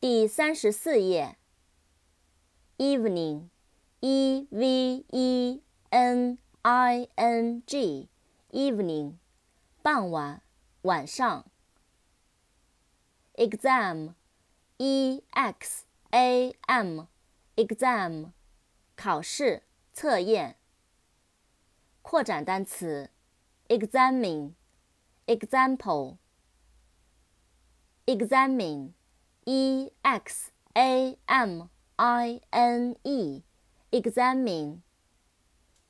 第三十四页。evening，e v e n i n g，evening，傍晚，晚上。exam，e x a m，exam，考试，测验。扩展单词，examine，example。examine, e x a m i n e, examine，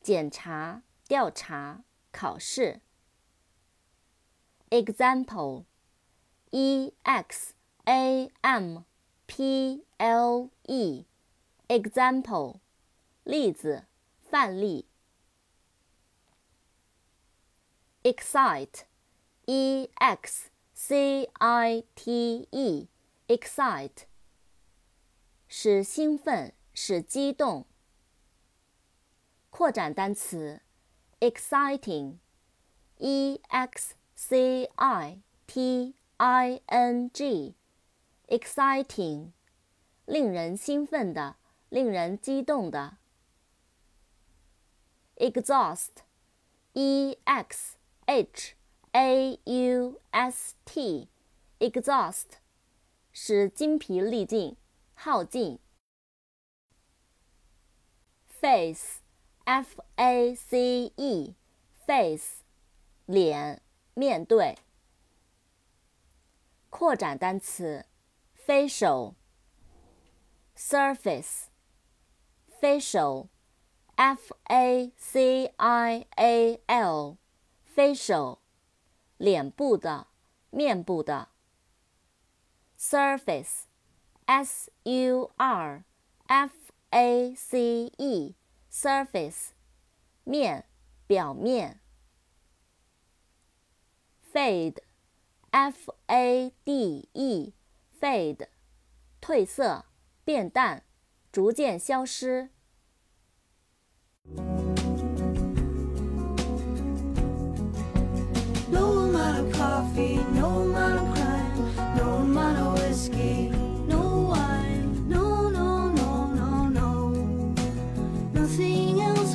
检查、调查、考试。example, e x a m p l e, example，例子、范例。excite, e x c i t Excite，使兴奋，使激动。扩展单词，exciting，e x c i t i n g，exciting，令人兴奋的，令人激动的。exhaust，e x h。a u s t，exhaust，使精疲力尽、耗尽。face，f a c e，face，脸、面对。扩展单词，facial，surface，facial，f a c i a l，facial。脸部的，面部的。Surface，s u r f a c e，surface，面，表面。fade，f a d e，fade，褪色，变淡，逐渐消失。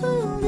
fool